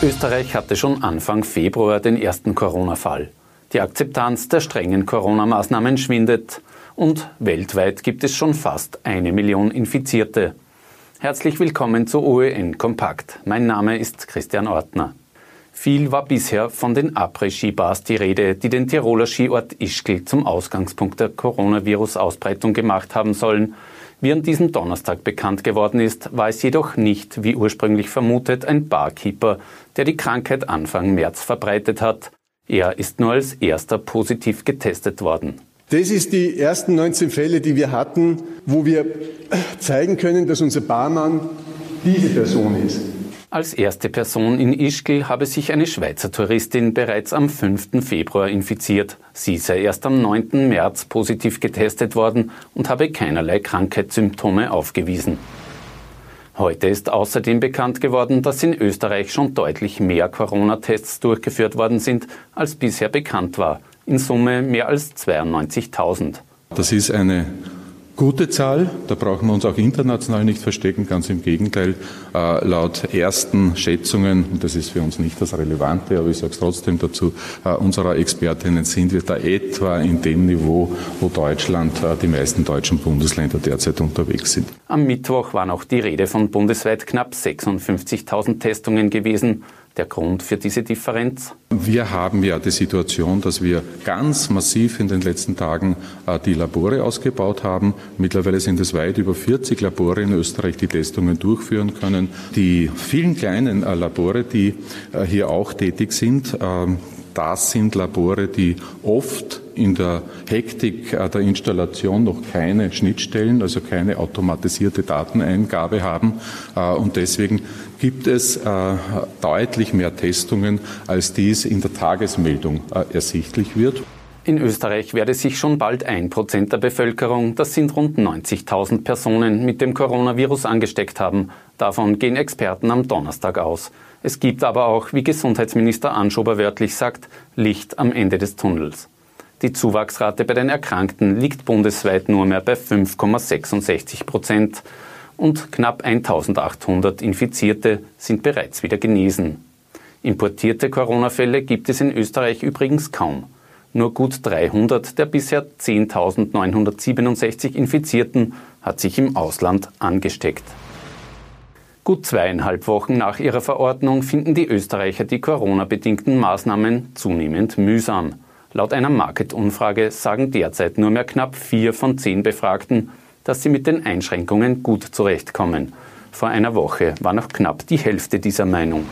Österreich hatte schon Anfang Februar den ersten Corona-Fall. Die Akzeptanz der strengen Corona-Maßnahmen schwindet und weltweit gibt es schon fast eine Million Infizierte. Herzlich willkommen zu OEN Kompakt. Mein Name ist Christian Ortner. Viel war bisher von den Après-Ski-Bars die Rede, die den Tiroler Skiort Ischgl zum Ausgangspunkt der Coronavirus-Ausbreitung gemacht haben sollen. Wie an diesem Donnerstag bekannt geworden ist, war es jedoch nicht, wie ursprünglich vermutet, ein Barkeeper, der die Krankheit Anfang März verbreitet hat. Er ist nur als erster positiv getestet worden. Das ist die ersten 19 Fälle, die wir hatten, wo wir zeigen können, dass unser Barmann diese Person ist. Als erste Person in Ischgl habe sich eine Schweizer Touristin bereits am 5. Februar infiziert. Sie sei erst am 9. März positiv getestet worden und habe keinerlei Krankheitssymptome aufgewiesen. Heute ist außerdem bekannt geworden, dass in Österreich schon deutlich mehr Corona-Tests durchgeführt worden sind, als bisher bekannt war. In Summe mehr als 92.000. Das ist eine gute Zahl. Da brauchen wir uns auch international nicht verstecken. Ganz im Gegenteil. Äh, laut ersten Schätzungen, und das ist für uns nicht das Relevante, aber ich sage es trotzdem dazu, äh, unserer Expertinnen sind wir da etwa in dem Niveau, wo Deutschland, äh, die meisten deutschen Bundesländer derzeit unterwegs sind. Am Mittwoch war noch die Rede von bundesweit knapp 56.000 Testungen gewesen der Grund für diese Differenz? Wir haben ja die Situation, dass wir ganz massiv in den letzten Tagen äh, die Labore ausgebaut haben. Mittlerweile sind es weit über 40 Labore in Österreich, die Testungen durchführen können. Die vielen kleinen äh, Labore, die äh, hier auch tätig sind, ähm, das sind Labore, die oft in der Hektik der Installation noch keine Schnittstellen, also keine automatisierte Dateneingabe haben. Und deswegen gibt es äh, deutlich mehr Testungen, als dies in der Tagesmeldung äh, ersichtlich wird. In Österreich werde sich schon bald ein Prozent der Bevölkerung, das sind rund 90.000 Personen, mit dem Coronavirus angesteckt haben. Davon gehen Experten am Donnerstag aus. Es gibt aber auch, wie Gesundheitsminister Anschober wörtlich sagt, Licht am Ende des Tunnels. Die Zuwachsrate bei den Erkrankten liegt bundesweit nur mehr bei 5,66 Prozent und knapp 1800 Infizierte sind bereits wieder genesen. Importierte Corona-Fälle gibt es in Österreich übrigens kaum. Nur gut 300 der bisher 10.967 Infizierten hat sich im Ausland angesteckt. Gut zweieinhalb Wochen nach ihrer Verordnung finden die Österreicher die Corona-bedingten Maßnahmen zunehmend mühsam. Laut einer Market-Umfrage sagen derzeit nur mehr knapp vier von zehn Befragten, dass sie mit den Einschränkungen gut zurechtkommen. Vor einer Woche war noch knapp die Hälfte dieser Meinung.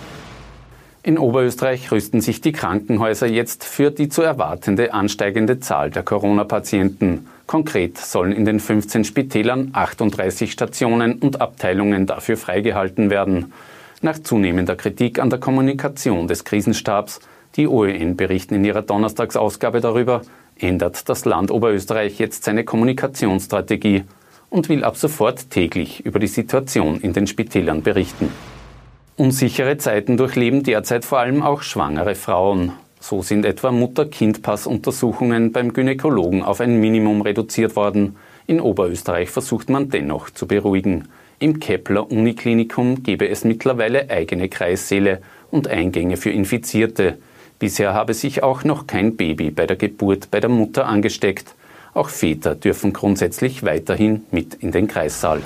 In Oberösterreich rüsten sich die Krankenhäuser jetzt für die zu erwartende ansteigende Zahl der Corona-Patienten. Konkret sollen in den 15 Spitälern 38 Stationen und Abteilungen dafür freigehalten werden. Nach zunehmender Kritik an der Kommunikation des Krisenstabs, die OEN berichten in ihrer Donnerstagsausgabe darüber, ändert das Land Oberösterreich jetzt seine Kommunikationsstrategie und will ab sofort täglich über die Situation in den Spitälern berichten. Unsichere Zeiten durchleben derzeit vor allem auch schwangere Frauen. So sind etwa Mutter-Kind-Pass-Untersuchungen beim Gynäkologen auf ein Minimum reduziert worden. In Oberösterreich versucht man dennoch zu beruhigen. Im Kepler Uniklinikum gebe es mittlerweile eigene Kreissäle und Eingänge für Infizierte. Bisher habe sich auch noch kein Baby bei der Geburt bei der Mutter angesteckt. Auch Väter dürfen grundsätzlich weiterhin mit in den Kreissaal.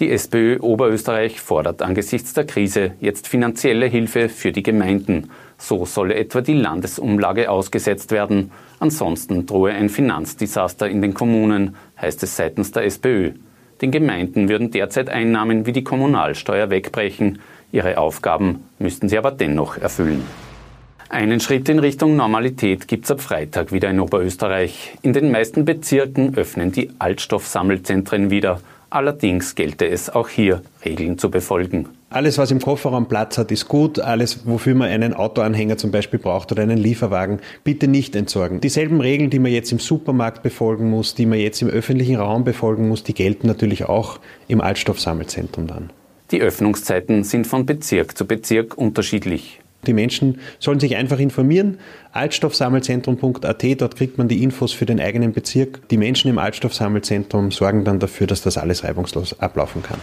Die SPÖ Oberösterreich fordert angesichts der Krise jetzt finanzielle Hilfe für die Gemeinden. So solle etwa die Landesumlage ausgesetzt werden. Ansonsten drohe ein Finanzdesaster in den Kommunen, heißt es seitens der SPÖ. Den Gemeinden würden derzeit Einnahmen wie die Kommunalsteuer wegbrechen. Ihre Aufgaben müssten sie aber dennoch erfüllen. Einen Schritt in Richtung Normalität gibt es ab Freitag wieder in Oberösterreich. In den meisten Bezirken öffnen die Altstoffsammelzentren wieder. Allerdings gelte es auch hier, Regeln zu befolgen. Alles, was im Kofferraum Platz hat, ist gut. Alles, wofür man einen Autoanhänger zum Beispiel braucht oder einen Lieferwagen, bitte nicht entsorgen. Dieselben Regeln, die man jetzt im Supermarkt befolgen muss, die man jetzt im öffentlichen Raum befolgen muss, die gelten natürlich auch im Altstoffsammelzentrum dann. Die Öffnungszeiten sind von Bezirk zu Bezirk unterschiedlich. Die Menschen sollen sich einfach informieren. Altstoffsammelzentrum.at, dort kriegt man die Infos für den eigenen Bezirk. Die Menschen im Altstoffsammelzentrum sorgen dann dafür, dass das alles reibungslos ablaufen kann.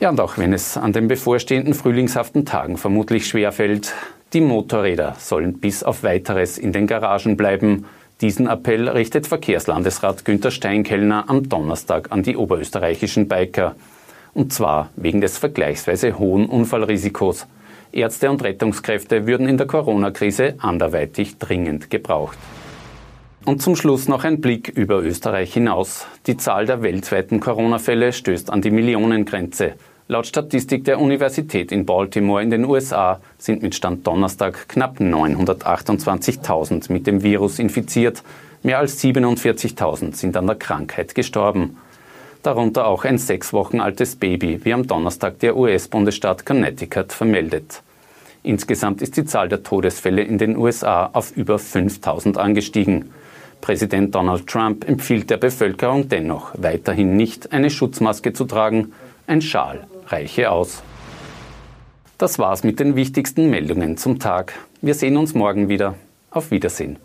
Ja, und auch wenn es an den bevorstehenden frühlingshaften Tagen vermutlich schwerfällt, die Motorräder sollen bis auf weiteres in den Garagen bleiben. Diesen Appell richtet Verkehrslandesrat Günter Steinkellner am Donnerstag an die oberösterreichischen Biker. Und zwar wegen des vergleichsweise hohen Unfallrisikos. Ärzte und Rettungskräfte würden in der Corona-Krise anderweitig dringend gebraucht. Und zum Schluss noch ein Blick über Österreich hinaus. Die Zahl der weltweiten Corona-Fälle stößt an die Millionengrenze. Laut Statistik der Universität in Baltimore in den USA sind mit Stand Donnerstag knapp 928.000 mit dem Virus infiziert. Mehr als 47.000 sind an der Krankheit gestorben darunter auch ein sechs Wochen altes Baby, wie am Donnerstag der US-Bundesstaat Connecticut vermeldet. Insgesamt ist die Zahl der Todesfälle in den USA auf über 5000 angestiegen. Präsident Donald Trump empfiehlt der Bevölkerung dennoch weiterhin nicht eine Schutzmaske zu tragen. Ein Schal reiche aus. Das war's mit den wichtigsten Meldungen zum Tag. Wir sehen uns morgen wieder. Auf Wiedersehen.